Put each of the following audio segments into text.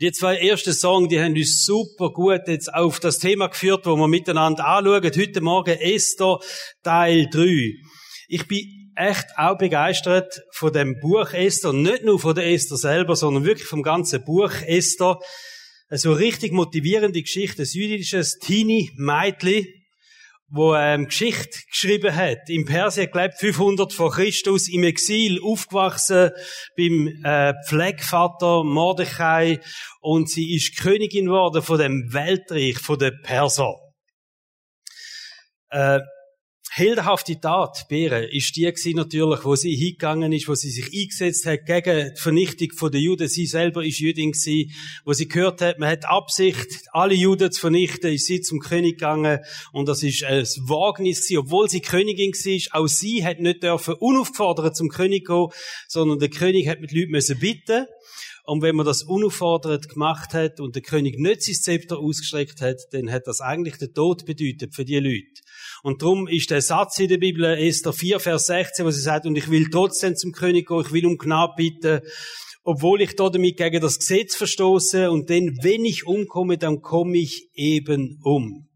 Die zwei ersten Songs, die haben uns super gut jetzt auf das Thema geführt, wo wir miteinander anschauen. Heute Morgen Esther, Teil 3. Ich bin echt auch begeistert von dem Buch Esther. Nicht nur von der Esther selber, sondern wirklich vom ganzen Buch Esther. Eine so richtig motivierende Geschichte. Ein jüdisches Teenie-Meitli, wo ähm, Geschichte geschrieben hat. Im Persien gelebt, 500 vor Christus, im Exil, aufgewachsen beim äh, Pflegvater Mordechai und sie ist Königin geworden von dem Weltreich, von den Perser. Äh, heldenhafte Tat, Bären, ist die gewesen natürlich, wo sie hingegangen ist, wo sie sich eingesetzt hat gegen die Vernichtung der Juden. Sie selber ist Jüdin gewesen, wo sie gehört hat, man hat Absicht, alle Juden zu vernichten, ist sie zum König gegangen und das ist ein Wagnis gewesen, obwohl sie Königin war. Auch sie hat nicht dürfen unaufgefordert zum König gehen, sondern der König hat mit Leuten müssen bitten. Und wenn man das unaufgefordert gemacht hat und der König nicht sein Zepter ausgestreckt hat, dann hat das eigentlich den Tod bedeutet für die Leute. Und darum ist der Satz in der Bibel, Esther 4, Vers 16, wo sie sagt, und ich will trotzdem zum König gehen, ich will um Gnade bitten, obwohl ich damit gegen das Gesetz verstoße, und denn, wenn ich umkomme, dann komme ich eben um.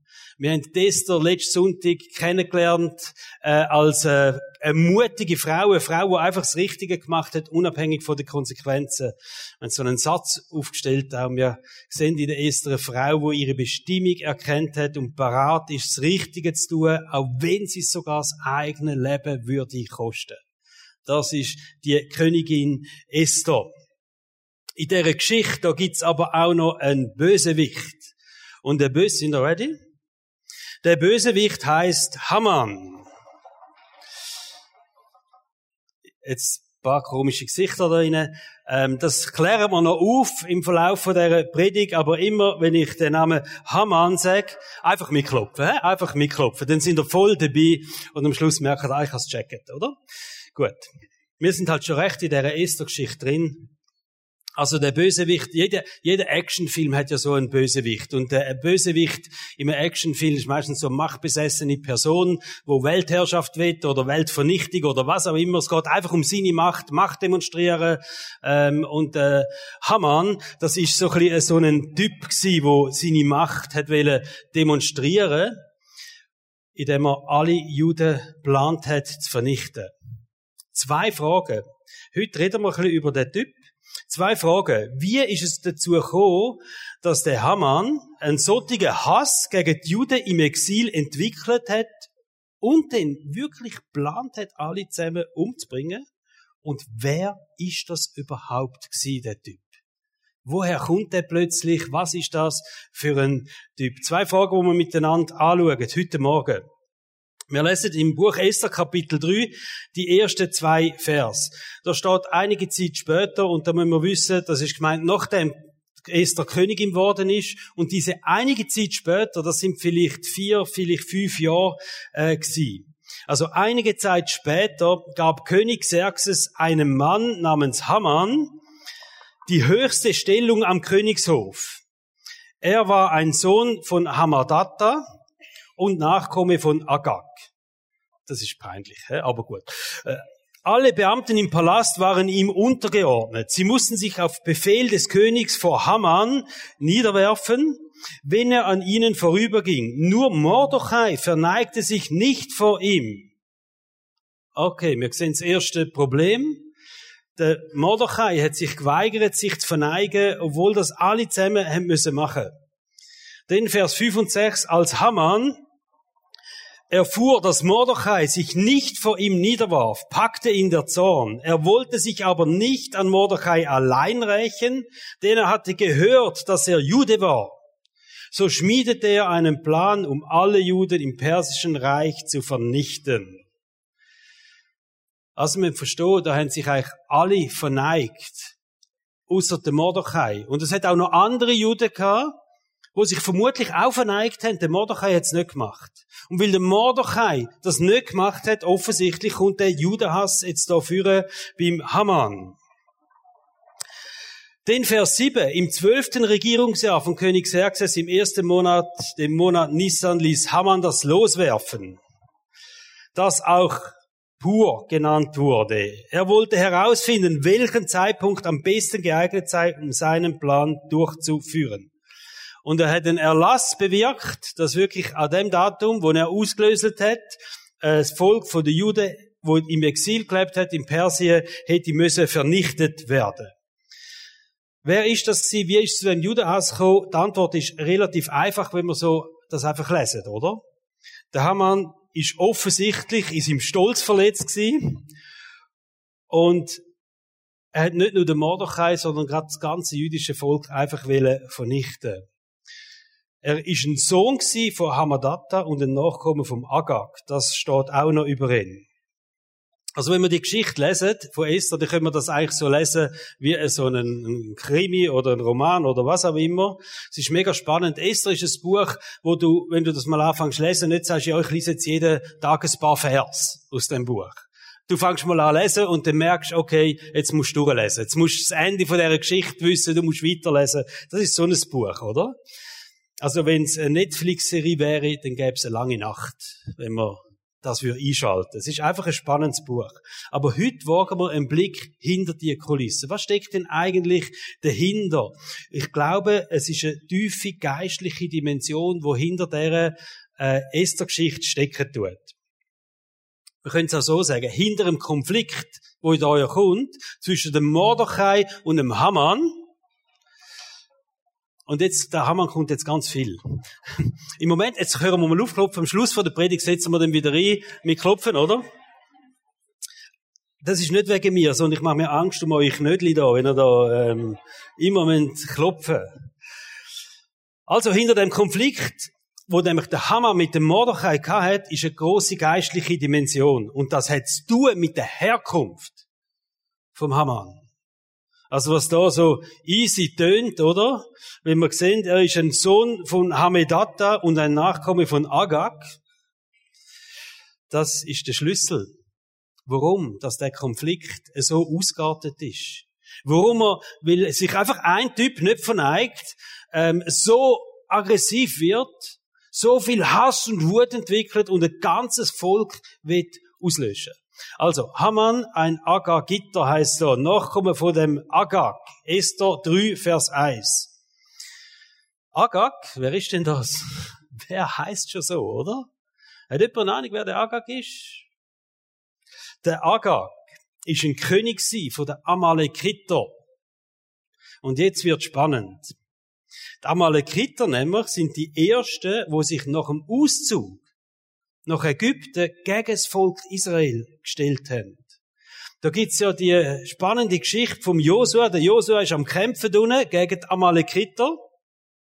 Wir haben Esther letzten Sonntag kennengelernt äh, als äh, eine mutige Frau, eine Frau, die einfach das Richtige gemacht hat, unabhängig von den Konsequenzen. Wir haben so einen Satz aufgestellt, haben wir gesehen in der Esther eine Frau, die ihre Bestimmung erkennt hat und parat ist, das Richtige zu tun, auch wenn sie sogar das eigene Leben würde kosten. Das ist die Königin Esther. In dieser Geschichte, da gibt's aber auch noch einen Bösewicht. Und der Böse, sind ihr ready? Der Bösewicht heißt Haman. Jetzt ein paar komische Gesichter da rein. Ähm, das klären wir noch auf im Verlauf von dieser Predigt, aber immer, wenn ich den Namen Haman sage, einfach mitklopfen, he? einfach mitklopfen. Dann sind wir voll dabei und am Schluss merken wir, ich habe Jacket, oder? Gut. Wir sind halt schon recht in dieser Esther-Geschichte drin. Also der Bösewicht, jeder, jeder Actionfilm hat ja so einen Bösewicht. Und der Bösewicht im Actionfilm ist meistens so eine machtbesessene Person, wo Weltherrschaft will oder Weltvernichtung oder was auch immer. Es geht einfach um seine Macht, Macht demonstrieren. Ähm, und äh, Haman, das ist so ein, bisschen so ein Typ gewesen, wo seine Macht hat wollen demonstrieren, indem er alle Juden plant hat zu vernichten. Zwei Fragen. Heute reden wir ein bisschen über den Typ. Zwei Fragen. Wie ist es dazu gekommen, dass der Haman einen solchen Hass gegen die Juden im Exil entwickelt hat und den wirklich plant hat, alle zusammen umzubringen? Und wer ist das überhaupt gewesen, der Typ? Woher kommt der plötzlich? Was ist das für ein Typ? Zwei Fragen, die wir miteinander anschauen, heute Morgen. Wir lesen im Buch Esther Kapitel 3 die ersten zwei Vers. Da steht einige Zeit später, und da müssen wir wissen, das ist gemeint, nachdem Esther Königin geworden ist. Und diese einige Zeit später, das sind vielleicht vier, vielleicht fünf Jahre äh, gewesen. Also einige Zeit später gab König Xerxes einem Mann namens Haman die höchste Stellung am Königshof. Er war ein Sohn von Hamadatta und Nachkomme von Agag. Das ist peinlich, aber gut. Äh, alle Beamten im Palast waren ihm untergeordnet. Sie mussten sich auf Befehl des Königs vor Haman niederwerfen, wenn er an ihnen vorüberging. Nur Mordechai verneigte sich nicht vor ihm. Okay, wir sehen das erste Problem. Der Mordechai hat sich geweigert, sich zu verneigen, obwohl das alle zusammen haben müssen machen. Denn Vers 5 und 6, als Haman erfuhr, dass Mordechai sich nicht vor ihm niederwarf, packte ihn der Zorn. Er wollte sich aber nicht an Mordechai allein rächen, denn er hatte gehört, dass er Jude war. So schmiedete er einen Plan, um alle Juden im persischen Reich zu vernichten. Also man versteht, da haben sich eigentlich alle verneigt, außer der Mordechai. Und es hat auch noch andere Juden gehabt, wo sich vermutlich auch verneigt haben. Der Mordechai hat es nicht gemacht. Und weil der Mordechai das nicht gemacht hat, offensichtlich kommt der Judenhass jetzt da führen beim Haman. Den Vers 7. Im zwölften Regierungsjahr von König Xerxes im ersten Monat, dem Monat Nissan, ließ Haman das loswerfen, dass auch pur genannt wurde. Er wollte herausfinden, welchen Zeitpunkt am besten geeignet sei, um seinen Plan durchzuführen. Und er hat den Erlass bewirkt, dass wirklich an dem Datum, wo er ausgelöst hat, das Volk von den Juden, wo im Exil gelebt hat, in Persien, hätte müssen vernichtet werden. Wer ist das gewesen? Wie ist es zu dem Judenhass gekommen? Die Antwort ist relativ einfach, wenn man so das einfach lesen, oder? Der Haman ist offensichtlich in seinem Stolz verletzt gewesen. Und er hat nicht nur den Mordechai, sondern gerade das ganze jüdische Volk einfach vernichten. Er ist ein Sohn von Hamadatta und ein Nachkommen vom Agag. Das steht auch noch über ihn. Also wenn wir die Geschichte lesen von Esther, dann können wir das eigentlich so lesen wie so ein, Krimi oder ein Roman oder was auch immer. Es ist mega spannend. Esther ist ein Buch, wo du, wenn du das mal anfängst zu lesen, nicht sagst, ja, ich lese jetzt jeden Tag ein paar Vers aus dem Buch. Du fängst mal an lesen und dann merkst, okay, jetzt musst du durchlesen. Jetzt musst du das Ende von dieser Geschichte wissen, du musst weiterlesen. Das ist so ein Buch, oder? Also wenn es eine Netflix-Serie wäre, dann gäbe es eine lange Nacht, wenn man das wir einschalten. Es ist einfach ein spannendes Buch. Aber heute wagen wir einen Blick hinter die Kulissen. Was steckt denn eigentlich dahinter? Ich glaube, es ist eine tiefe geistliche Dimension, wo hinter dieser äh, Esther-Geschichte stecken tut. Wir können es auch so sagen, hinter einem Konflikt, wo in euch kommt, zwischen dem Mordechai und dem Haman, und jetzt, der Hammer kommt jetzt ganz viel. Im Moment, jetzt hören wir mal aufklopfen. Am Schluss von der Predigt setzen wir dann wieder ein mit Klopfen, oder? Das ist nicht wegen mir, sondern ich mache mir Angst um euch Knödli da, wenn ihr da ähm, immer müsst klopfen. Also hinter dem Konflikt, wo nämlich der Hammer mit dem Mordechai hat, ist eine große geistliche Dimension. Und das hat zu tun mit der Herkunft vom Haman. Also was da so easy tönt, oder? Wenn wir sehen, er ist ein Sohn von Hamedata und ein Nachkomme von Agag. Das ist der Schlüssel. Warum? Dass der Konflikt so ausgeartet ist. Warum er, weil sich einfach ein Typ nicht verneigt, ähm, so aggressiv wird, so viel Hass und Wut entwickelt und ein ganzes Volk wird auslöschen. Also, Haman, ein Agagiter heißt so, Nachkommen von dem Agag. Esther 3, Vers 1. Agag, wer ist denn das? Wer heißt schon so, oder? Hat jemand eine Ahnung, wer der Agag ist? Der Agag ist ein König von der Amalekiter. Und jetzt wird spannend. Die Amalekiter nämlich sind die ersten, wo sich nach dem Auszug nach Ägypten gegen das Volk Israel gestellt haben. Da gibt's ja die spannende Geschichte vom Josua. Der Josua ist am Kämpfen unten gegen die Amalekiter.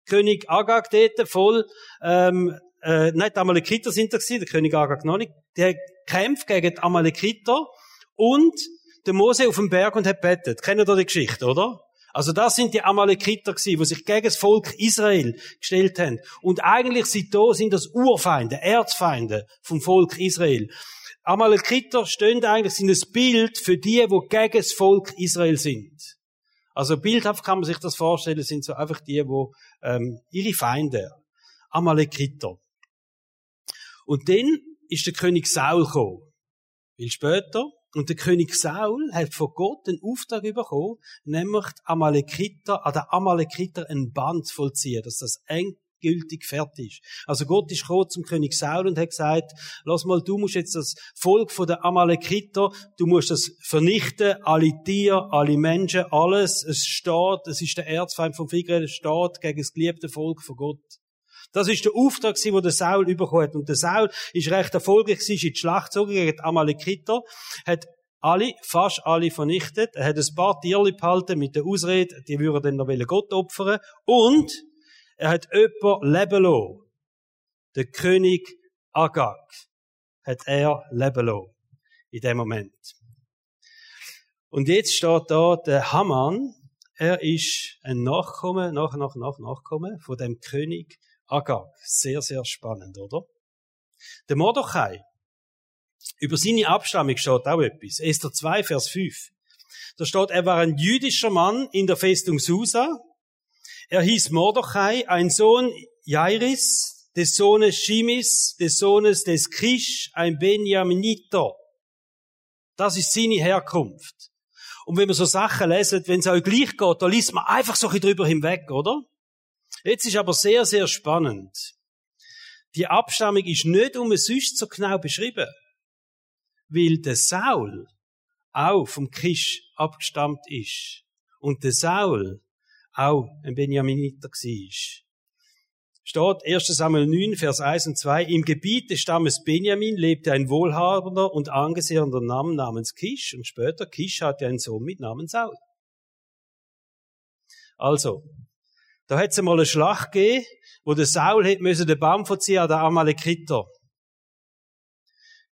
König Agag dort voll, ähm, äh, nein, die Amalekiter sind da gewesen, der König Agag noch nicht. Der kämpft gegen die Amalekiter und der Mose auf dem Berg und hat bettet. Kennt ihr die Geschichte, oder? Also das sind die Amalekiter gewesen, die sich gegen das Volk Israel gestellt haben. Und eigentlich sind da sind das Urfeinde, Erzfeinde vom Volk Israel. Amalekiter stehen eigentlich sind ein Bild für die, wo gegen das Volk Israel sind. Also bildhaft kann man sich das vorstellen, sind so einfach die, wo ähm, ihre Feinde, Amalekiter. Und dann ist der König Saul gekommen. Viel später und der König Saul hat von Gott einen Auftrag bekommen, nämlich Amalekiter, an der Amalekiter ein Band vollziehen, dass das endgültig fertig ist. Also Gott ist gekommen zum König Saul und hat gesagt, lass mal, du musst jetzt das Volk von der Amalekiter, du musst das vernichten, alle Tiere, alle Menschen, alles, es steht, es ist der Erzfeind vom Figre, es steht gegen das geliebte Volk von Gott. Das ist der Auftrag, den der Saul bekommen hat. Und der Saul ist recht erfolgreich, in die Schlacht gezogen gegen die Amalekiter, hat alle, fast alle vernichtet. Er hat ein paar Tiere behalten mit der Ausrede, die würden dann noch Gott opfern. Und er hat jemanden leben lassen. Der König Agag hat er leben lassen. In dem Moment. Und jetzt steht da der Haman, er ist ein Nachkomme, nach, nach, nach, Nachkomme von dem König Agag. Sehr, sehr spannend, oder? Der Mordechai. Über seine Abstammung steht auch etwas. Esther 2, Vers 5. Da steht, er war ein jüdischer Mann in der Festung Susa. Er hieß Mordechai, ein Sohn Jairis, des Sohnes Shimis, des Sohnes des Kish, ein Benjaminiter. Das ist seine Herkunft. Und wenn man so Sachen lesen, wenn es euch gleich geht, da liest man einfach so ein bisschen drüber hinweg, oder? Jetzt ist aber sehr, sehr spannend. Die Abstammung ist nicht um sonst so genau beschrieben. Weil der Saul auch vom Kisch abgestammt ist. Und der Saul auch ein Benjaminiter war. Steht 1. Samuel 9, Vers 1 und 2. Im Gebiet des Stammes Benjamin lebte ein wohlhabender und angesehener Name namens Kisch und später Kisch hatte einen Sohn mit Namen Saul. Also, da hat es einmal eine Schlacht gegeben, wo der Saul hätte den Baum verziehen an der Amalekiter.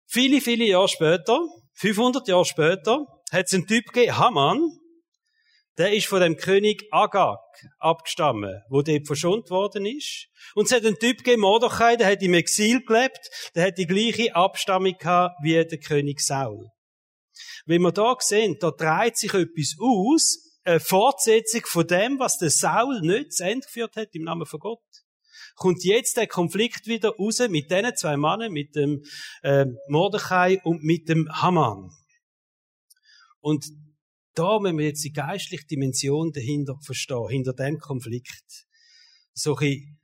Viele, viele Jahre später, 500 Jahre später, hat es einen Typ gegeben, Haman, der ist von dem König Agag abgestammt, wo dort verschont worden ist. Und es hat einen Typ gegeben, Mordechai, der hat im Exil gelebt, der hat die gleiche Abstammung gehabt wie der König Saul. Wenn wir da sehen, da dreht sich etwas aus, eine Fortsetzung von dem, was der Saul nicht zu Ende geführt hat im Namen von Gott. Kommt jetzt der Konflikt wieder raus mit diesen zwei Männern, mit dem äh, Mordechai und mit dem Haman. Und da müssen wir jetzt die geistliche Dimension dahinter verstehen, hinter dem Konflikt. So ein,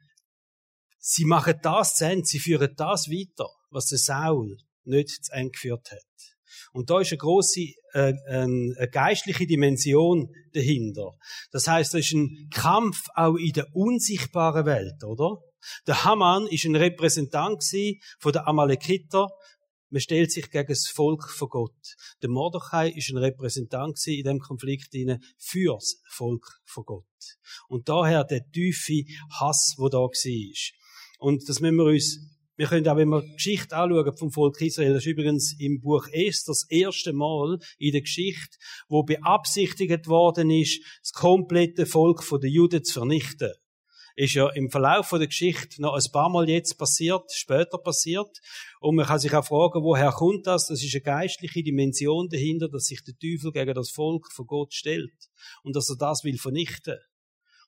sie machen das zu Ende, sie führen das weiter, was der Saul nicht zu Ende geführt hat. Und da ist eine große äh, eine, eine geistliche Dimension dahinter. Das heißt, da ist ein Kampf auch in der unsichtbaren Welt, oder? Der Haman ist ein Repräsentant von der Amalekiter, man stellt sich gegen das Volk von Gott. Der Mordechai ist ein Repräsentant in dem Konflikt fürs Volk von Gott. Und daher der tiefe Hass, wo da war. Und das müssen wir uns wir können auch, wenn wir die Geschichte anschauen vom Volk Israel, das ist übrigens im Buch Esther das erste Mal in der Geschichte, wo beabsichtigt worden ist, das komplette Volk der Juden zu vernichten ist ja im Verlauf der Geschichte noch ein paar Mal jetzt passiert, später passiert. Und man kann sich auch fragen, woher kommt das? Das ist eine geistliche Dimension dahinter, dass sich der Teufel gegen das Volk von Gott stellt und dass er das will vernichten.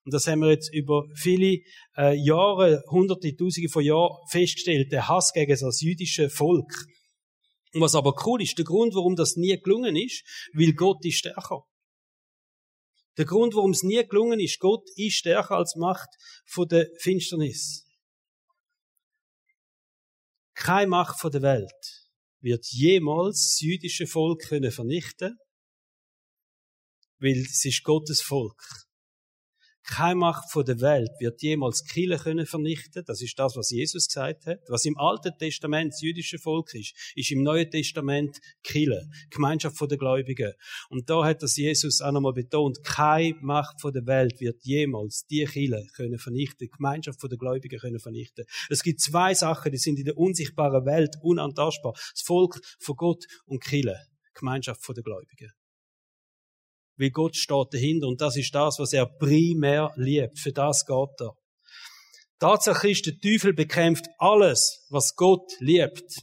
Und das haben wir jetzt über viele äh, Jahre, hunderte, tausende von Jahren festgestellt, der Hass gegen das jüdische Volk. Und was aber cool ist, der Grund, warum das nie gelungen ist, weil Gott ist stärker. Der Grund, warum es nie gelungen ist, Gott ist stärker als Macht von der Finsternis. Keine Macht von der Welt wird jemals das jüdische Volk können vernichten, weil es ist Gottes Volk. Keine Macht von der Welt wird jemals Kille können vernichten. Das ist das, was Jesus gesagt hat. Was im Alten Testament das jüdische Volk ist, ist im Neuen Testament Kille. Gemeinschaft von der Gläubigen. Und da hat das Jesus auch nochmal betont. Keine Macht von der Welt wird jemals die Kille können vernichten. Gemeinschaft von der Gläubigen können vernichten. Es gibt zwei Sachen, die sind in der unsichtbaren Welt unantastbar. Das Volk von Gott und Kille. Gemeinschaft von der Gläubigen wie Gott steht dahinter und das ist das, was er primär liebt. Für das geht er. Tatsache ist, der Teufel bekämpft alles, was Gott liebt.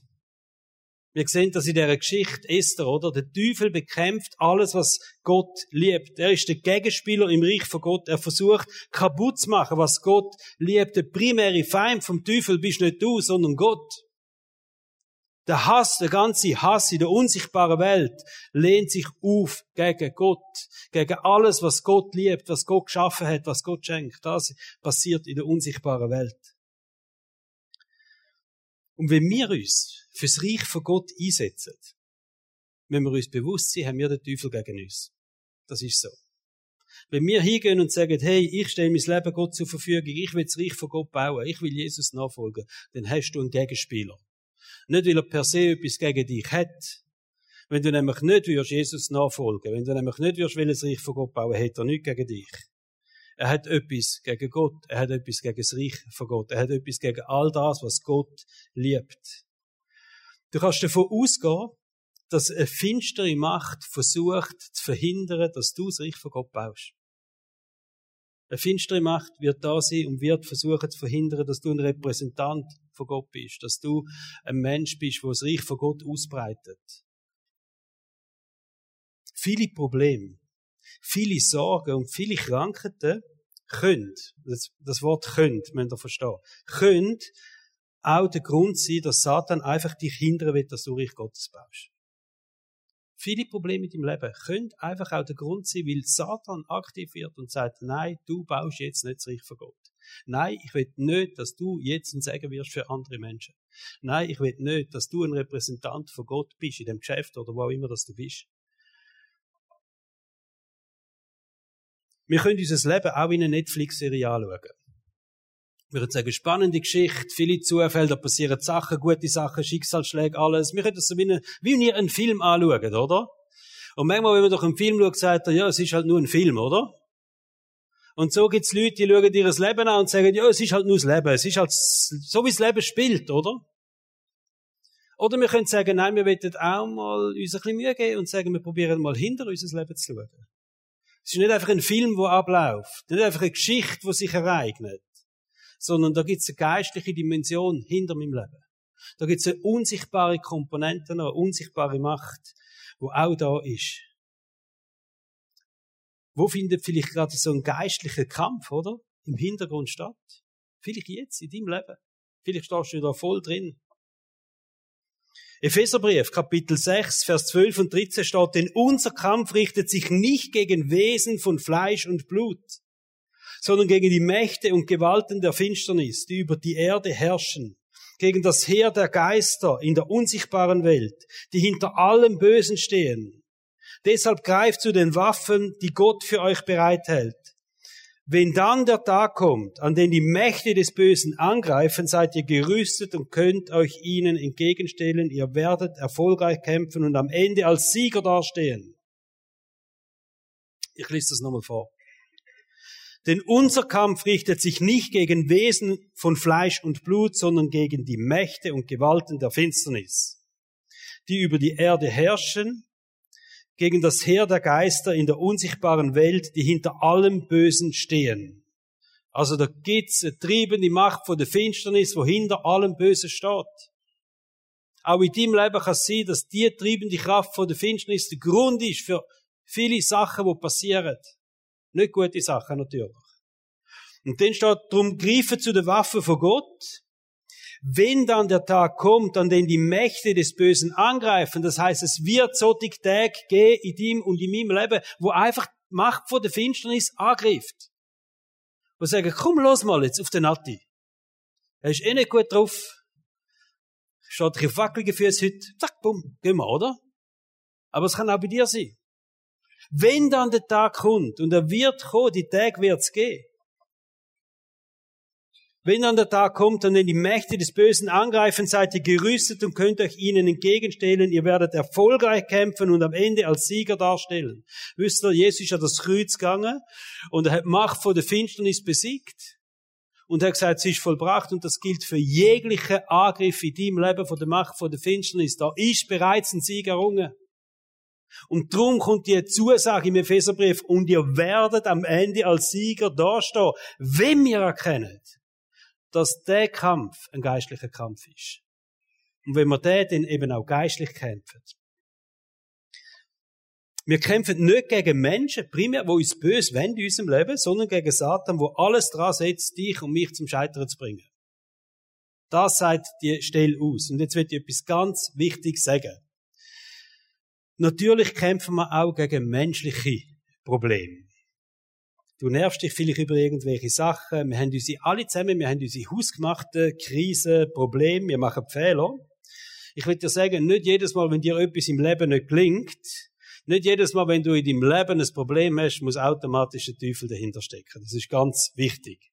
Wir sehen das in der Geschichte Esther, oder? Der Teufel bekämpft alles, was Gott liebt. Er ist der Gegenspieler im Reich von Gott. Er versucht kaputt zu machen, was Gott liebt. Der primäre Feind vom Teufel bist nicht du, sondern Gott. Der Hass, der ganze Hass in der unsichtbaren Welt lehnt sich auf gegen Gott, gegen alles, was Gott liebt, was Gott geschaffen hat, was Gott schenkt. Das passiert in der unsichtbaren Welt. Und wenn wir uns fürs Reich von Gott einsetzen, wenn wir uns bewusst sind, haben wir den Teufel gegen uns. Das ist so. Wenn wir hingehen und sagen, hey, ich stelle mein Leben Gott zur Verfügung, ich will das Reich von Gott bauen, ich will Jesus nachfolgen, dann hast du einen Gegenspieler. Nicht, weil er per se etwas gegen dich hat. Wenn du nämlich nicht wirst Jesus nachfolgen, wenn du nämlich nicht wirst, will das Reich von Gott bauen, hat er nichts gegen dich. Er hat etwas gegen Gott. Er hat etwas gegen das Reich von Gott. Er hat etwas gegen all das, was Gott liebt. Du kannst davon ausgehen, dass eine finstere Macht versucht zu verhindern, dass du das Reich von Gott baust. Eine finstere Macht wird da sein und wird versuchen zu verhindern, dass du ein Repräsentant von Gott bist, dass du ein Mensch bist, der das Reich von Gott ausbreitet. Viele Probleme, viele Sorgen und viele Krankheiten können, das, das Wort könnt, müsst ihr verstehen, können auch der Grund sein, dass Satan einfach dich hindern will, dass du Reich Gottes baust. Viele Probleme in deinem Leben können einfach auch der Grund sein, weil Satan aktiv wird und sagt, nein, du baust jetzt nicht das Reich von Gott. Nein, ich will nicht, dass du jetzt ein Segen wirst für andere Menschen. Nein, ich will nicht, dass du ein Repräsentant von Gott bist in dem Geschäft oder wo auch immer das du bist. Wir können unser Leben auch in einer Netflix-Serie anschauen. Wir können sagen, spannende Geschichte, viele Zufälle, da passieren Sachen, gute Sachen, Schicksalsschläge, alles. Wir können das so wie, eine, wie wenn ihr einen Film anschauen, oder? Und manchmal, wenn man doch einen Film schaut, sagt er, ja, es ist halt nur ein Film, oder? Und so gibt's Leute, die schauen ihr Leben an und sagen, ja, es ist halt nur das Leben, es ist halt so, wie das Leben spielt, oder? Oder wir können sagen, nein, wir wollen auch mal uns ein bisschen Mühe geben und sagen, wir probieren mal hinter unser Leben zu schauen. Es ist nicht einfach ein Film, der abläuft, nicht einfach eine Geschichte, die sich ereignet sondern da gibt es eine geistliche Dimension hinter meinem Leben. Da gibt es eine unsichtbare Komponente, eine unsichtbare Macht, wo auch da ist. Wo findet vielleicht gerade so ein geistlicher Kampf, oder? Im Hintergrund statt? Vielleicht jetzt, in deinem Leben. Vielleicht stehst du da voll drin. Epheserbrief, Kapitel 6, Vers 12 und 13 steht, denn unser Kampf richtet sich nicht gegen Wesen von Fleisch und Blut, sondern gegen die Mächte und Gewalten der Finsternis, die über die Erde herrschen, gegen das Heer der Geister in der unsichtbaren Welt, die hinter allem Bösen stehen. Deshalb greift zu den Waffen, die Gott für euch bereithält. Wenn dann der Tag kommt, an dem die Mächte des Bösen angreifen, seid ihr gerüstet und könnt euch ihnen entgegenstellen. Ihr werdet erfolgreich kämpfen und am Ende als Sieger dastehen. Ich lese das nochmal vor. Denn unser Kampf richtet sich nicht gegen Wesen von Fleisch und Blut, sondern gegen die Mächte und Gewalten der Finsternis, die über die Erde herrschen, gegen das Heer der Geister in der unsichtbaren Welt, die hinter allem Bösen stehen. Also da gibt's eine triebende Macht von der Finsternis, wo hinter allem Bösen steht. Auch in deinem Leben kann es sein, dass die triebende Kraft von der Finsternis der Grund ist für viele Sachen, die passieren. Nicht gute Sachen natürlich. Und dann steht drum, greife zu der Waffe von Gott. Wenn dann der Tag kommt, an dem die Mächte des Bösen angreifen, das heißt, es wird so die Tag gehen in dem und in meinem Leben, wo einfach Macht von der Finsternis angreift. Wo sagen, komm los mal jetzt auf den Nati. Er ist eh nicht gut drauf. Steht dich auf wackelige Füße heute. Zack, bumm, gehen wir, oder? Aber es kann auch bei dir sein. Wenn dann der Tag kommt, und er wird kommen, die Tag wird's gehen. Wenn dann der Tag kommt, an dem die Mächte des Bösen angreifen, seid ihr gerüstet und könnt euch ihnen entgegenstellen. Ihr werdet erfolgreich kämpfen und am Ende als Sieger darstellen. Wisst ihr, Jesus ist an das Kreuz gegangen und er hat Macht vor der Finsternis besiegt. Und er hat gesagt, es ist vollbracht und das gilt für jegliche Angriff in deinem Leben von der Macht vor der Finsternis. Da ist bereits ein Sieg errungen. Und drum kommt die Zusage im Epheserbrief, und ihr werdet am Ende als Sieger dastehen, wenn wir erkennen, dass der Kampf ein geistlicher Kampf ist. Und wenn wir den dann eben auch geistlich kämpfen. Wir kämpfen nicht gegen Menschen, primär, die uns böse wollen in unserem Leben, sondern gegen Satan, wo alles dran setzt, dich und mich zum Scheitern zu bringen. Das sagt die Stelle aus. Und jetzt wird ich etwas ganz Wichtiges sagen. Natürlich kämpfen wir auch gegen menschliche Probleme. Du nervst dich vielleicht über irgendwelche Sachen. Wir haben unsere, alle zusammen, wir haben unsere hausgemachten Krisen, Probleme, wir machen Fehler. Ich will dir sagen, nicht jedes Mal, wenn dir etwas im Leben nicht gelingt, nicht jedes Mal, wenn du in deinem Leben ein Problem hast, muss automatisch der Teufel dahinter stecken. Das ist ganz wichtig.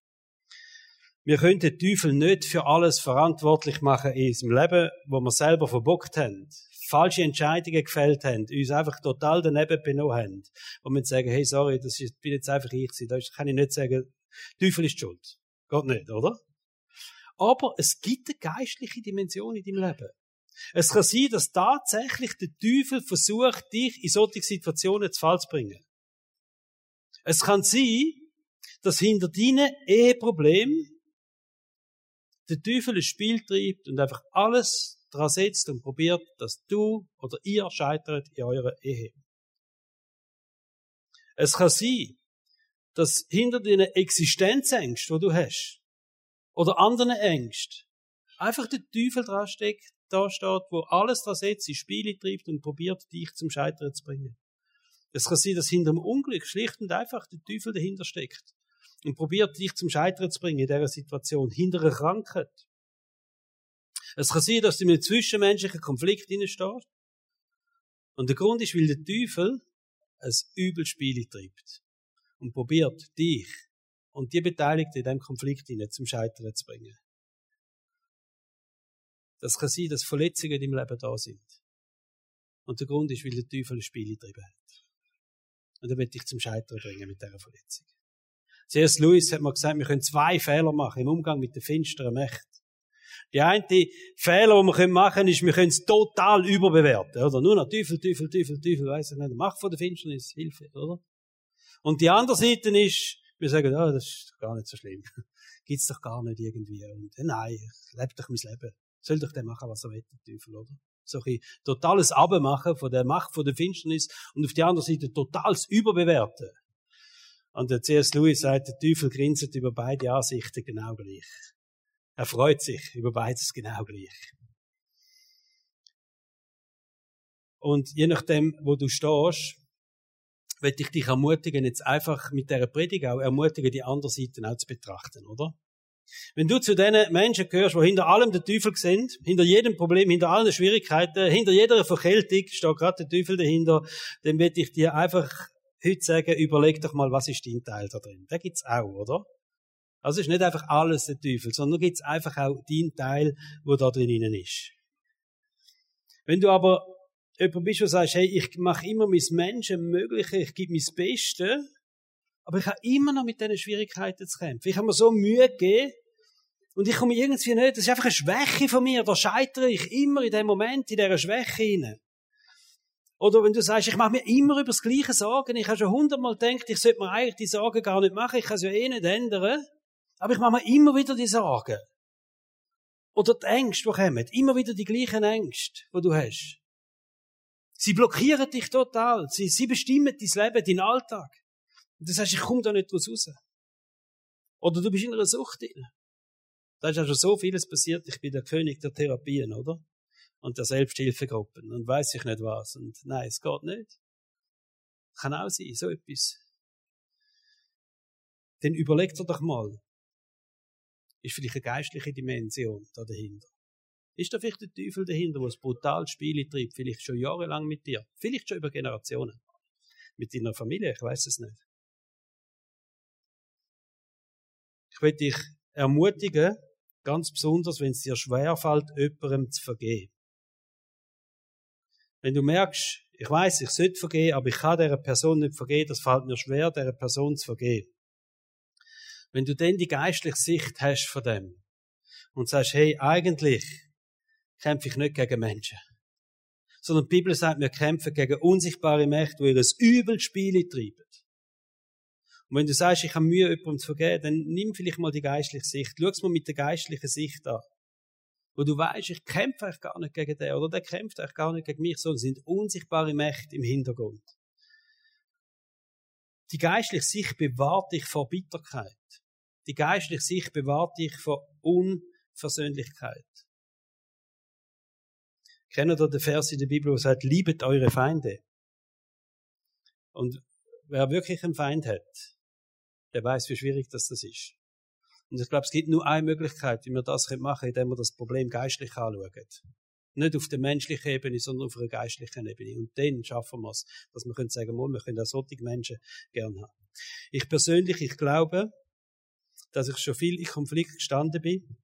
Wir können den Teufel nicht für alles verantwortlich machen in unserem Leben, wo wir selber verbockt haben falsche Entscheidungen gefällt haben, uns einfach total daneben benommen haben, und wir sagen, hey, sorry, das ist, bin jetzt einfach ich gewesen. Da kann ich nicht sagen, Teufel ist schuld. Geht nicht, oder? Aber es gibt eine geistliche Dimension in deinem Leben. Es kann sein, dass tatsächlich der Teufel versucht, dich in solche Situationen zu Fall zu bringen. Es kann sein, dass hinter deinen Eheproblemen der Teufel ein Spiel treibt und einfach alles dran setzt und probiert, dass du oder ihr scheitert in eurer Ehe. Es kann sein, dass hinter deinen Existenzängsten, die du hast, oder anderen Ängsten, einfach der Teufel dran steckt, da steht, wo alles da setzt, in Spiele treibt und probiert, dich zum Scheitern zu bringen. Es kann sein, dass hinter dem Unglück schlicht und einfach der Teufel dahinter steckt und probiert, dich zum Scheitern zu bringen in dieser Situation, hinter einer Krankheit. Es kann sein, dass du in einem zwischenmenschlichen Konflikt stehst. Und der Grund ist, weil der Teufel ein Übelspiel treibt und probiert, dich und die Beteiligten in diesem Konflikt zum Scheitern zu bringen. Das kann sein, dass Verletzungen im Leben da sind. Und der Grund ist, weil der Teufel ein Spiel getrieben hat. Und er wird dich zum Scheitern bringen mit dieser Verletzung. C.S. Lewis hat mal gesagt, wir können zwei Fehler machen im Umgang mit der finsteren Mächte. Die eine Fehler, die wir machen können, ist, wir können es total überbewerten, oder? Nur noch Teufel, Teufel, Teufel, Teufel, weiss ich nicht. Macht von der Finsternis Hilfe, oder? Und die andere Seite ist, wir sagen, oh, das ist gar nicht so schlimm. Gibt's doch gar nicht irgendwie. Und, äh, nein, ich lebe doch mein Leben. Soll doch der machen, was er will, der Teufel, oder? So ein totales Abmachen von der Macht von der Finsternis und auf die andere Seite totales Überbewerten. Und der C.S. Lewis sagt, der Teufel grinset über beide Ansichten genau gleich. Er freut sich über beides genau gleich. Und je nachdem, wo du stehst, möchte ich dich ermutigen, jetzt einfach mit dieser Predigt auch ermutigen, die andere Seite auch zu betrachten, oder? Wenn du zu den Menschen gehörst, die hinter allem der Teufel sind, hinter jedem Problem, hinter allen Schwierigkeiten, hinter jeder Verkältung steht gerade der Teufel dahinter, dann möchte ich dir einfach heute sagen, überleg doch mal, was ist dein Teil da drin? Da gibt's auch, oder? Also ist nicht einfach alles der Teufel, sondern gibt's einfach auch dein Teil, wo da drinnen ist. Wenn du aber jemand bist, der sagst, hey, ich mache immer mein Menschen Mögliche, ich gebe mein Bestes, aber ich habe immer noch mit diesen Schwierigkeiten zu kämpfen. Ich habe mir so Mühe gegeben, und ich komme irgendwie nicht, das ist einfach eine Schwäche von mir, da scheitere ich immer in dem Moment, in dieser Schwäche hinein. Oder wenn du sagst, ich mache mir immer über das Gleiche Sorgen, ich habe schon hundertmal gedacht, ich sollte mir eigentlich die Sorgen gar nicht machen, ich kann es ja eh nicht ändern, aber ich mache mir immer wieder die Sorgen. Oder die Ängste, die kommen, immer wieder die gleichen Ängste, die du hast. Sie blockieren dich total. Sie, sie bestimmen dein Leben, deinen Alltag. Und du sagst, ich komme da nicht raus. Oder du bist in einer Sucht drin. Da ist ja schon so vieles passiert. Ich bin der König der Therapien, oder? Und der Selbsthilfegruppen. Und weiß ich nicht was. Und nein, es geht nicht. Kann auch sein, so etwas. Dann überleg dir doch mal. Ist vielleicht eine geistliche Dimension da dahinter? Ist da vielleicht der Teufel dahinter, der brutal Spiele treibt, vielleicht schon jahrelang mit dir, vielleicht schon über Generationen, mit deiner Familie, ich weiß es nicht. Ich will dich ermutigen, ganz besonders, wenn es dir schwerfällt, jemandem zu vergeben. Wenn du merkst, ich weiß, ich sollte vergehen, aber ich kann dieser Person nicht vergehen, das fällt mir schwer, dieser Person zu vergehen. Wenn du dann die geistliche Sicht hast von dem und sagst, hey, eigentlich kämpfe ich nicht gegen Menschen. Sondern die Bibel sagt, wir kämpfen gegen unsichtbare Mächte, die ihr Übel Spiele treiben. Und wenn du sagst, ich habe Mühe, jemandem zu vergeben, dann nimm vielleicht mal die geistliche Sicht. Schau es mal mit der geistlichen Sicht an. Wo du weißt, ich kämpfe eigentlich gar nicht gegen den, oder der kämpft eigentlich gar nicht gegen mich, sondern sind unsichtbare Mächte im Hintergrund. Die geistliche Sicht bewahrt dich vor Bitterkeit. Die geistliche Sicht bewahrt dich vor Unversöhnlichkeit. Kennt ihr den Vers in der Bibel, wo sagt, liebet eure Feinde? Und wer wirklich einen Feind hat, der weiß, wie schwierig das, ist. Und ich glaube, es gibt nur eine Möglichkeit, wie wir das machen können, indem wir das Problem geistlich anschauen. Nicht auf der menschlichen Ebene, sondern auf einer geistlichen Ebene. Und dann schaffen wir es, dass wir können sagen, wir können auch solche Menschen gerne haben. Ich persönlich, ich glaube, dass ich schon viel in Konflikt gestanden bin.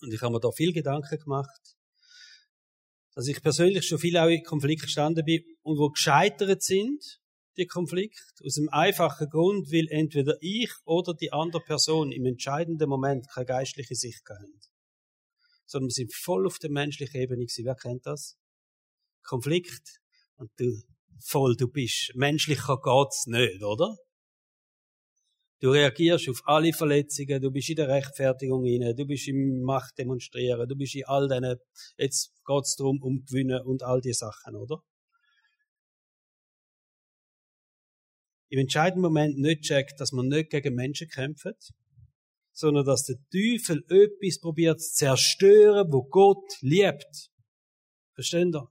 Und ich habe mir da viel Gedanken gemacht dass ich persönlich schon viel auch in Konflikt gestanden bin und wo gescheitert sind, die Konflikt, aus dem einfachen Grund, weil entweder ich oder die andere Person im entscheidenden Moment keine geistliche Sicht haben. Sondern wir sind voll auf der menschlichen Ebene gewesen. Wer kennt das? Konflikt. Und du, voll, du bist. Menschlicher geht's nicht, oder? Du reagierst auf alle Verletzungen, du bist in der Rechtfertigung inne, du bist im Machtdemonstrieren, du bist in all diesen, jetzt geht's darum, um Gewinnen und all die Sachen, oder? Im entscheidenden Moment nicht checkt, dass man nicht gegen Menschen kämpft, sondern dass der Teufel etwas probiert zu zerstören, wo Gott liebt. Verstehen ihr?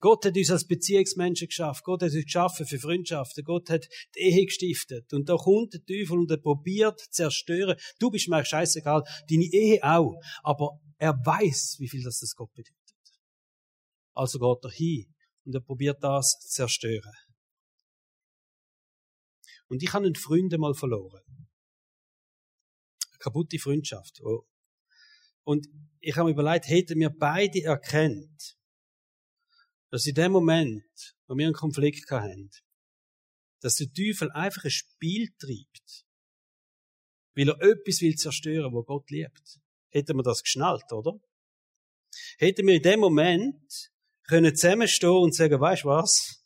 Gott hat uns als Beziehungsmenschen geschaffen. Gott hat uns geschaffen für Freundschaften. Gott hat die Ehe gestiftet. Und da kommt der Teufel und er probiert zu zerstören. Du bist mir scheißegal. Deine Ehe auch. Aber er weiß, wie viel das, das Gott bedeutet. Also geht er hin und er probiert das zu zerstören. Und ich habe einen Freund mal verloren. Eine kaputte Freundschaft. Oh. Und ich habe mir überlegt, hätten wir beide erkennt, dass in dem Moment, wo wir einen Konflikt hatten, dass der Teufel einfach ein Spiel treibt, weil er etwas will zerstören, wo Gott liebt. Hätten wir das geschnallt, oder? Hätten wir in dem Moment können zusammenstehen und sagen, weißt was?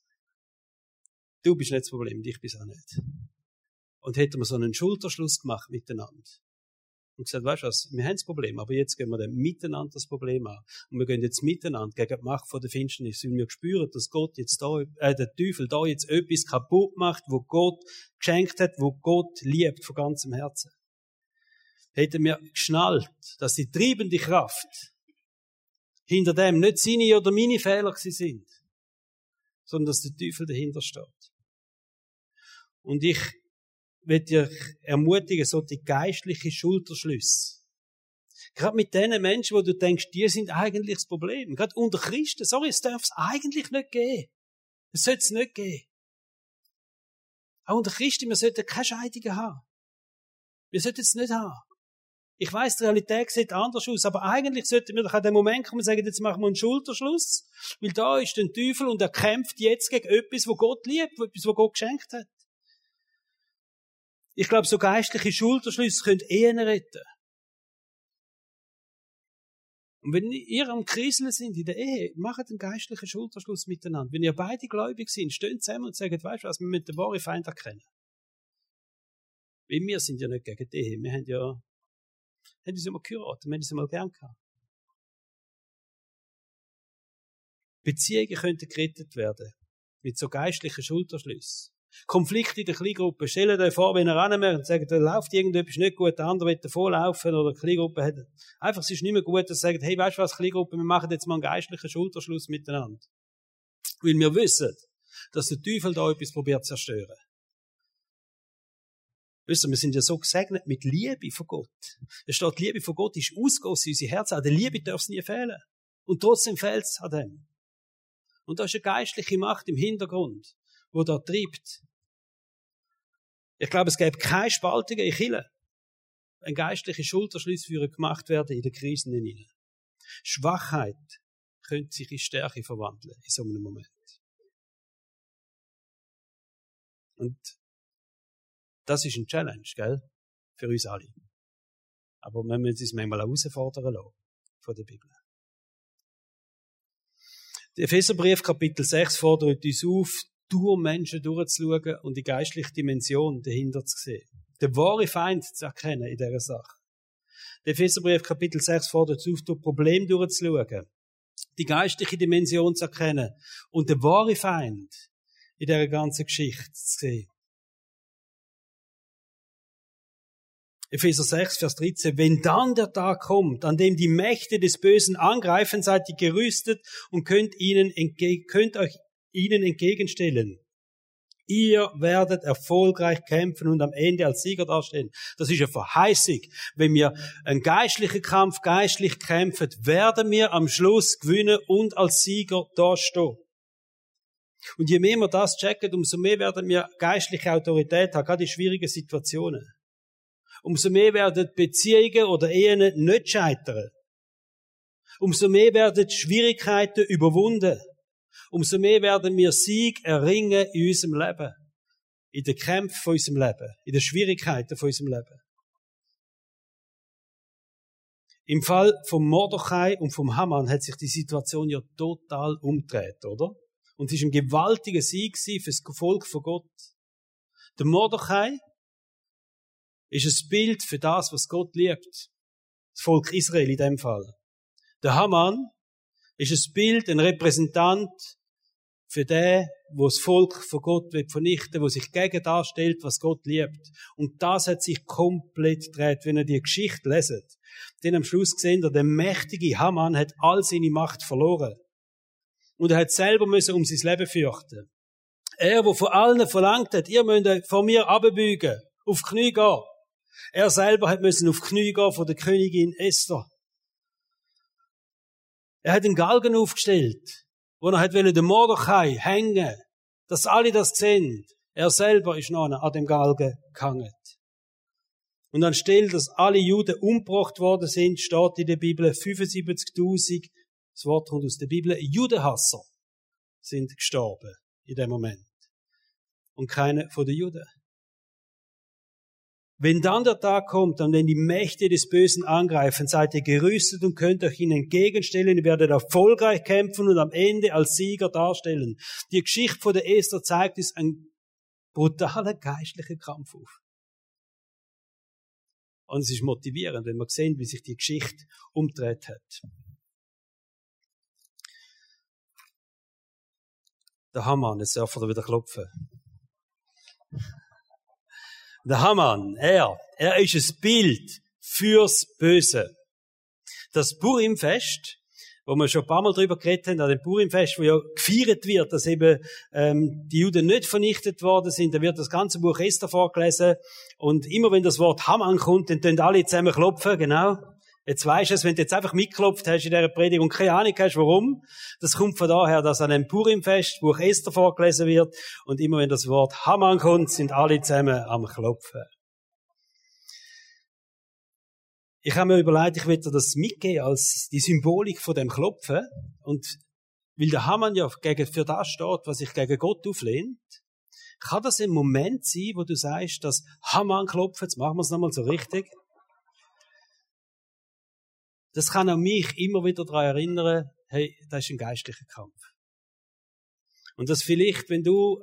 Du bist nicht das Problem, ich bin auch nicht. Und hätten wir so einen Schulterschluss gemacht miteinander und gesagt, weißt du was, wir haben das Problem, aber jetzt gehen wir dann miteinander das Problem an. Und wir gehen jetzt miteinander gegen die Macht von der Finsternis, weil wir spüren, dass Gott jetzt da, äh, der Teufel da jetzt etwas kaputt macht, wo Gott geschenkt hat, wo Gott liebt von ganzem Herzen. Hätten wir geschnallt, dass die treibende Kraft hinter dem nicht seine oder meine Fehler sind, sondern dass der Teufel dahinter steht. Und ich will dir ermutigen, so die geistliche Schulterschlüsse. Gerade mit den Menschen, wo du denkst, die sind eigentlich das Problem. Gerade unter Christen, sorry, es darf es eigentlich nicht geben. Es sollte es nicht geben. Auch unter Christen, wir sollten keine Scheidungen haben. Wir sollten es nicht haben. Ich weiß, die Realität sieht anders aus, aber eigentlich sollten wir doch an den Moment kommen und sagen, jetzt machen wir einen Schulterschluss, weil da ist der Teufel und er kämpft jetzt gegen etwas, wo Gott liebt, etwas, wo Gott geschenkt hat. Ich glaube, so geistliche Schulterschlüsse können Ehen retten. Und wenn ihr am Kriseln sind in der Ehe, macht einen geistlichen Schulterschluss miteinander. Wenn ihr beide gläubig sind, stehen zusammen und sagen, weißt du was, wir müssen den wahren Feind erkennen. Weil wir sind ja nicht gegen die Ehe. Wir haben ja, haben uns immer geheiratet, wir haben uns immer gern gehabt. Beziehungen könnten gerettet werden. Mit so geistlichen Schulterschlüssen. Konflikt in der Kleingruppe. Stellt euch vor, wenn ihr ranmerkt und sagt, da läuft irgendetwas nicht gut, der andere will davonlaufen oder die Kleingruppe hat, einfach, es ist nicht mehr gut, dass ihr sagt, hey, weißt du was, Kleingruppe, wir machen jetzt mal einen geistlichen Schulterschluss miteinander. Weil wir wissen, dass der Teufel da etwas probiert zu zerstören. Wisst ihr, wir sind ja so gesegnet mit Liebe von Gott. Es steht, Liebe von Gott ist ausgossen in unser Herz. An der Liebe darf es nie fehlen. Und trotzdem fehlt es an dem. Und da ist eine geistliche Macht im Hintergrund, wo da treibt. Ich glaube, es gäbe keine Spaltungen in Chile. Ein geistlicher Schulterschluss würde gemacht werden in den Krisen hinein. Schwachheit könnte sich in Stärke verwandeln in so einem Moment. Und das ist ein Challenge, gell? Für uns alle. Aber wir müssen uns manchmal auch herausfordern lassen von der Bibel. Der Epheserbrief Kapitel 6 fordert uns auf, durch Menschen durchzuschauen und die geistliche Dimension dahinter zu sehen. Den wahren Feind zu erkennen in dieser Sache. Der Epheserbrief Kapitel 6 fordert auf, durch Problem durchzuschauen, die geistliche Dimension zu erkennen und den wahren Feind in dieser ganzen Geschichte zu sehen. Epheser 6, Vers 13. Wenn dann der Tag kommt, an dem die Mächte des Bösen angreifen, seid ihr gerüstet und könnt ihnen könnt euch ihnen entgegenstellen. Ihr werdet erfolgreich kämpfen und am Ende als Sieger dastehen. Das ist eine Verheißung. Wenn wir einen geistlichen Kampf geistlich kämpfen, werden wir am Schluss gewinnen und als Sieger dastehen. Und je mehr wir das checken, umso mehr werden wir geistliche Autorität haben, gerade in schwierigen Situationen. Umso mehr werden Beziehungen oder Ehen nicht scheitern. Umso mehr werden Schwierigkeiten überwunden umso mehr werden wir Sieg erringen in unserem Leben. In den Kämpfen von unserem Leben. In den Schwierigkeiten von unserem Leben. Im Fall vom Mordechai und vom Haman hat sich die Situation ja total umgedreht, oder? Und es ist ein gewaltiger Sieg für das Volk von Gott. Der Mordechai ist ein Bild für das, was Gott liebt. Das Volk Israel in dem Fall. Der Haman ist ein Bild, ein Repräsentant für den, wo das Volk von Gott wird vernichten, wo sich gegen das stellt, was Gott liebt. Und das hat sich komplett gedreht, wenn ihr die Geschichte leset. Denn am Schluss gesehen, der mächtige Haman hat all seine Macht verloren. Und er hat selber müssen um sein Leben fürchten. Er, wo von allen verlangt hat, ihr müsst von mir abbügen, auf Knie gehen. Er selber hat müssen auf Knie gehen von der Königin Esther. Er hat den Galgen aufgestellt, wo er hat den Mordechai hängen, dass alle das sehen. Er selber ist noch an dem Galgen gehangen. Und anstelle, dass alle Juden umgebracht worden sind, steht in der Bibel 75.000, das Wort kommt aus der Bibel, Judenhasser sind gestorben in dem Moment. Und keine von den Juden. Wenn dann der Tag kommt und wenn die Mächte des Bösen angreifen, seid ihr gerüstet und könnt euch ihnen entgegenstellen, ihr werdet erfolgreich kämpfen und am Ende als Sieger darstellen. Die Geschichte von der Esther zeigt uns einen brutalen geistlichen Kampf auf. Und es ist motivierend, wenn man sehen, wie sich die Geschichte umdreht hat. Der Hamann, jetzt darf er wieder klopfen. Der Hamann, er, er ist ein Bild fürs Böse. Das Purimfest, wo wir schon ein paar Mal drüber geredet haben, an dem Purimfest, wo ja gefeiert wird, dass eben ähm, die Juden nicht vernichtet worden sind, da wird das ganze Buch Esther vorgelesen und immer wenn das Wort Haman kommt, dann tun alle zusammen klopfen, genau. Jetzt weisst du es, wenn du jetzt einfach mitklopft hast in dieser Predigt und keine Ahnung hast, warum. Das kommt von daher, dass an einem Purimfest Buch Esther vorgelesen wird und immer wenn das Wort Haman kommt, sind alle zusammen am Klopfen. Ich habe mir überlegt, ich möchte das mitgeben als die Symbolik von dem Klopfen und weil der Haman ja gegen, für das steht, was sich gegen Gott auflehnt, kann das ein Moment sein, wo du sagst, dass Haman klopft, jetzt machen wir es nochmal so richtig, das kann auch mich immer wieder daran erinnern, hey, das ist ein geistlicher Kampf. Und dass vielleicht, wenn du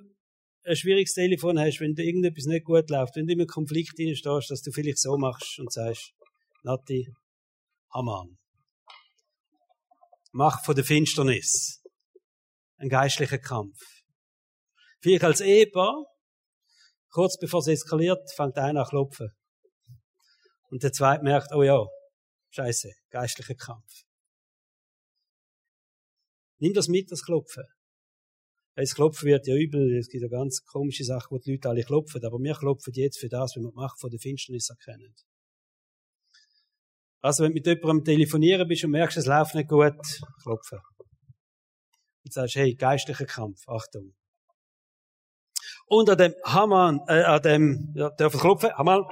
ein schwieriges Telefon hast, wenn du irgendetwas nicht gut läuft, wenn du in einen Konflikt stehst, dass du vielleicht so machst und sagst, Nati, Haman. Mach von der Finsternis ein geistlicher Kampf. Vielleicht als Ehepaar, kurz bevor es eskaliert, fängt einer an klopfen. Und der zweite merkt, oh ja, Scheiße, geistlicher Kampf. Nimm das mit, das Klopfen. Das Klopfen wird ja übel, es gibt ja ganz komische Sachen, wo die Leute alle klopfen, aber wir klopfen jetzt für das, was wir die Macht von der Finsternis erkennen. Also, wenn du mit jemandem telefonieren bist und merkst, es läuft nicht gut, klopfen. Und sagst, hey, geistlicher Kampf, Achtung. Und an dem Haman, äh, an dem, ja, darf ich klopfen? Haman.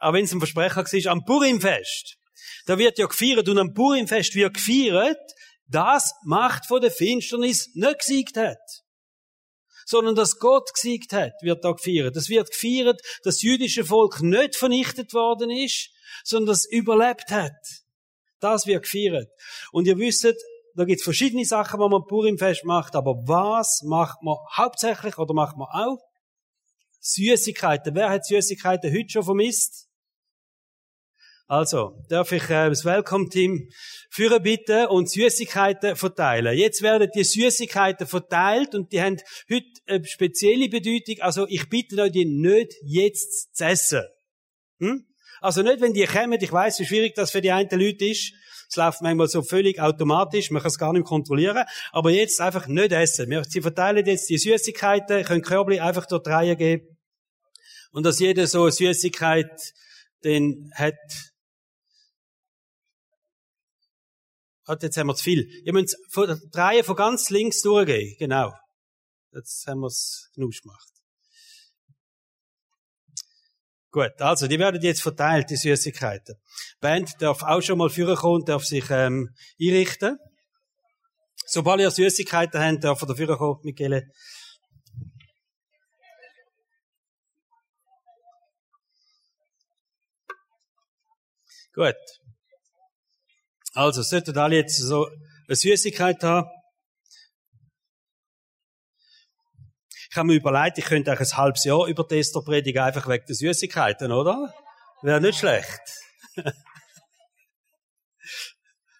Auch wenn es ein Versprecher war, am Purimfest. Da wird ja gefeiert und am Purimfest wird gefeiert, dass Macht von der Finsternis nicht gesiegt hat. Sondern dass Gott gesiegt hat, wird da gefeiert. Es wird gefeiert, dass das jüdische Volk nicht vernichtet worden ist, sondern das überlebt hat. Das wird gefeiert. Und ihr wisst, da gibt es verschiedene Sachen, die man Purimfest macht, aber was macht man hauptsächlich oder macht man auch? Süßigkeiten. Wer hat Süßigkeiten heute schon vermisst? Also, darf ich äh, das Welcome-Team führen bitte und Süßigkeiten verteilen. Jetzt werden die Süßigkeiten verteilt und die haben heute eine spezielle Bedeutung. Also, ich bitte euch, die nicht jetzt zu essen. Hm? Also nicht, wenn die kommen, ich weiß, wie schwierig das für die einen Leute ist. Es läuft manchmal so völlig automatisch, man kann es gar nicht kontrollieren. Aber jetzt einfach nicht essen. Wir, sie verteilen jetzt die Süßigkeiten, können Körbli einfach dort reingeben. Und dass jeder so eine Süßigkeit den hat, Hat, jetzt haben wir zu viel. Ihr müsst von, drei von ganz links durchgehen. Genau. Jetzt haben wir es genug gemacht. Gut, also die werden jetzt verteilt, die Süßigkeiten. Die Band darf auch schon mal führen kommen, darf sich ähm, einrichten. Sobald ihr Süßigkeiten habt, darf ihr dafür kommen, Michele. Gut. Also, sollten alle jetzt so eine Süßigkeit haben. Ich habe mir überlegt, ich könnte eigentlich ein halbes Jahr über Tester predigen, einfach wegen der Süßigkeiten, oder? Wäre nicht schlecht.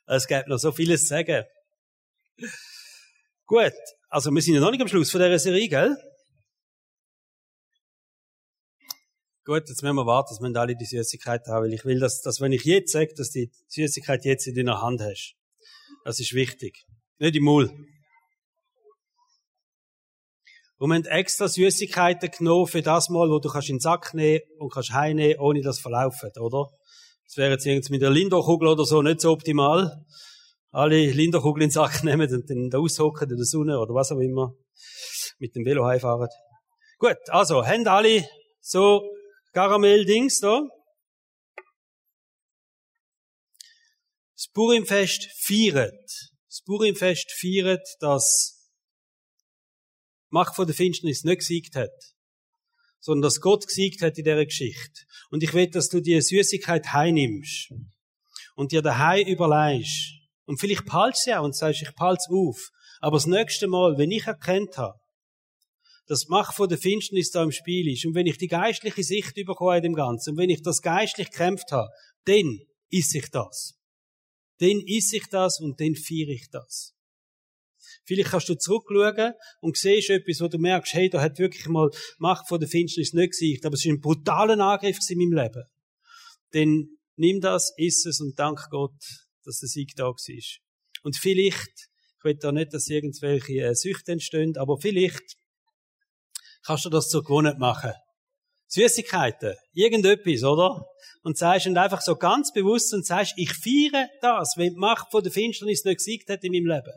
es gibt noch so vieles zu sagen. Gut, Also, wir sind ja noch nicht am Schluss von dieser Serie, gell? Gut, jetzt müssen wir warten, dass wir alle die Süßigkeit haben, weil ich will, dass, dass wenn ich jetzt sage, dass die Süßigkeit jetzt in deiner Hand hast. Das ist wichtig. Nicht im Mund. Und wir haben extra Süßigkeiten genommen für das Mal, wo du kannst in den Sack nehmen und kannst heimnehmen, ohne dass verlaufen, oder? Das wäre jetzt irgendwie mit der Lindorkugel oder so nicht so optimal. Alle Lindorkugeln in den Sack nehmen und dann da aushocken in der Sonne oder was auch immer. Mit dem Velo heimfahren. Gut, also, haben alle so Karamell-Dings da. Das Purimfest feiert. Das Purimfest feiert, dass Macht von der Finsternis nicht gesiegt hat, sondern dass Gott gesiegt hat in dieser Geschichte. Und ich will, dass du die Süßigkeit heimnimmst und dir daheim überlegst. Und vielleicht behaltst sie auch und sagst, ich es auf. Aber das nächste Mal, wenn ich erkennt habe, dass Macht von der Finsternis da im Spiel ist. Und wenn ich die geistliche Sicht bekomme in dem Ganzen, und wenn ich das geistlich kämpft habe, dann ist ich das. Dann ist ich das und dann feiere ich das. Vielleicht kannst du zurückschauen und siehst etwas, wo du merkst, hey, da hat wirklich mal Macht von der Finsternis nicht gesiegt, aber es ist ein brutaler Angriff in meinem Leben. Dann nimm das, iss es und dank Gott, dass der Sieg da war. Und vielleicht, ich will da nicht, dass irgendwelche äh, Süchte entstehen, aber vielleicht kannst du das zur Gewohnheit machen. Süßigkeiten, irgendetwas, oder? Und sagst und einfach so ganz bewusst und sagst, ich feiere das, wenn die Macht von der Finsternis nicht gesiegt hat in meinem Leben.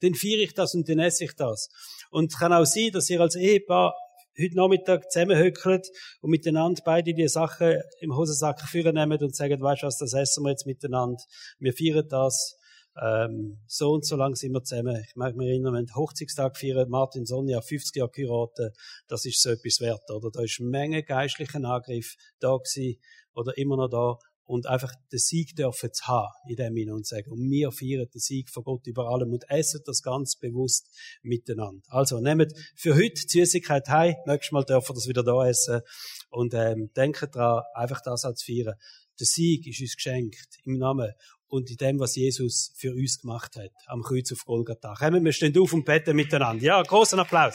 Dann feiere ich das und dann esse ich das. Und es kann auch sein, dass ihr als Ehepaar heute Nachmittag zusammenhöckelt und miteinander beide die Sachen im Hosensack führen nehmen und sagen, weißt du was, das essen wir jetzt miteinander. Wir feiern das ähm, so und so lang sind wir zusammen. Ich mag mich erinnern, haben Hochzeitstag gefeiert, Martin Sonja, 50 Jahre geheiratet, das ist so etwas wert, oder? Da ist eine Menge geistlichen Angriff da gewesen, oder immer noch da, und einfach den Sieg dürfen zu haben in dem Sinne und sagen, und wir feiern den Sieg von Gott über allem und essen das ganz bewusst miteinander. Also, nehmt für heute die Süßigkeit heim, nächstes Mal dürfen wir das wieder da essen, und ähm, denkt dran, einfach das als feiern. Der Sieg ist uns geschenkt im Namen und in dem, was Jesus für uns gemacht hat, am Kreuz auf Golgatha. Kommen wir stehen auf und beten miteinander. Ja, großen Applaus.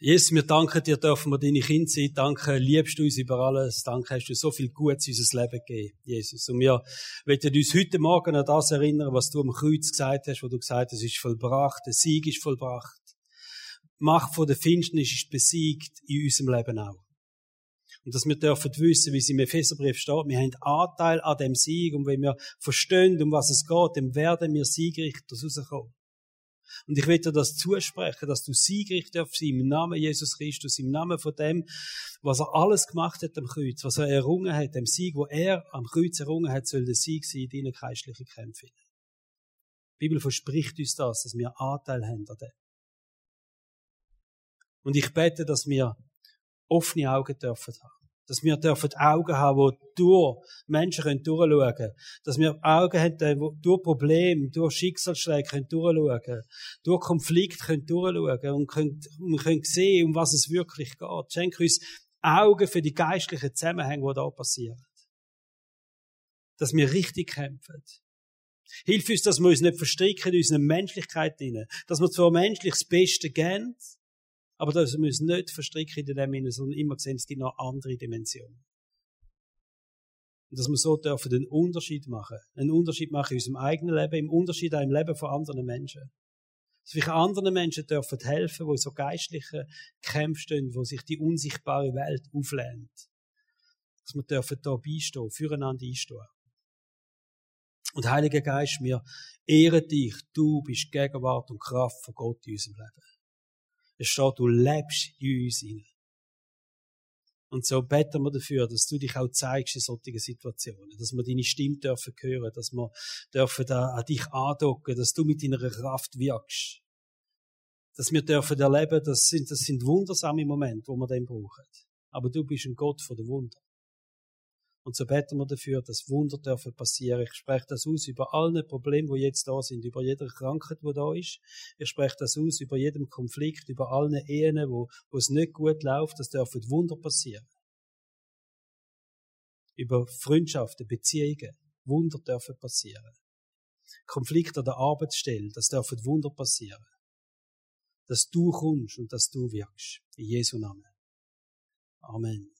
Jesus, wir danken dir, dürfen wir deine Kinder sein. Danke, liebst du uns über alles. Danke, hast du so viel Gutes in unser Leben gegeben, Jesus. Und wir wollen uns heute Morgen an das erinnern, was du am Kreuz gesagt hast, wo du gesagt hast, es ist vollbracht, der Sieg ist vollbracht. Die Macht von der Finsternis ist besiegt in unserem Leben auch. Und dass wir dürfen wissen, wie es im Epheserbrief steht, wir haben Anteil an dem Sieg und wenn wir verstehen, um was es geht, dann werden wir siegreich daraus rauskommen. Und ich will dir das zusprechen, dass du siegreich darfst sein im Namen Jesus Christus, im Namen von dem, was er alles gemacht hat am Kreuz, was er errungen hat, dem Sieg, wo er am Kreuz errungen hat, soll der Sieg sein in deinen geistlichen Kämpfen. Die Bibel verspricht uns das, dass wir Anteil haben an dem. Und ich bete, dass wir offene Augen dürfen haben. Dass wir dürfen Augen haben, wo durch Menschen können durchschauen können. Dass wir Augen haben, wo durch Probleme, durch Schicksalsschläge können durchschauen Durch Konflikt können durchschauen und können, und können sehen, um was es wirklich geht. Schenk uns Augen für die geistlichen Zusammenhänge, die da passieren. Dass wir richtig kämpfen. Hilf uns, dass wir uns nicht verstricken in unserer Menschlichkeit hinein. Dass wir zwar menschlich das Beste geben, aber dass wir uns nicht verstricken in dem Sinne, sondern immer sehen, es gibt noch andere Dimensionen. Und dass wir so dürfen den Unterschied machen. Einen Unterschied machen in unserem eigenen Leben, im Unterschied auch im Leben von anderen Menschen. Dass wir anderen Menschen dürfen helfen, die so geistliche Kämpfe stehen, wo sich die unsichtbare Welt auflehnt. Dass wir dürfen da beistehen, füreinander einstehen. Und Heiliger Geist, wir ehren dich. Du bist Gegenwart und Kraft von Gott in unserem Leben. Es steht, du lebst in uns hinein. Und so beten wir dafür, dass du dich auch zeigst in solchen Situationen, dass wir deine Stimme dürfen hören, dass wir dürfen da an dich andocken, dass du mit deiner Kraft wirkst. Dass wir dürfen erleben, das sind, das sind wundersame Momente, wo wir den brauchen. Aber du bist ein Gott von der Wunder. Und so beten wir dafür, dass Wunder dürfen passieren. Ich spreche das aus über alle Probleme, die jetzt da sind, über jede Krankheit, die da ist. Ich spreche das aus über jedem Konflikt, über alle Ehen, wo, wo es nicht gut läuft. Das dürfen Wunder passieren. Über Freundschaften, Beziehungen. Wunder dürfen passieren. Konflikt an der Arbeitsstelle, das dürfen Wunder passieren. Dass du kommst und dass du wirkst. In Jesu Namen. Amen.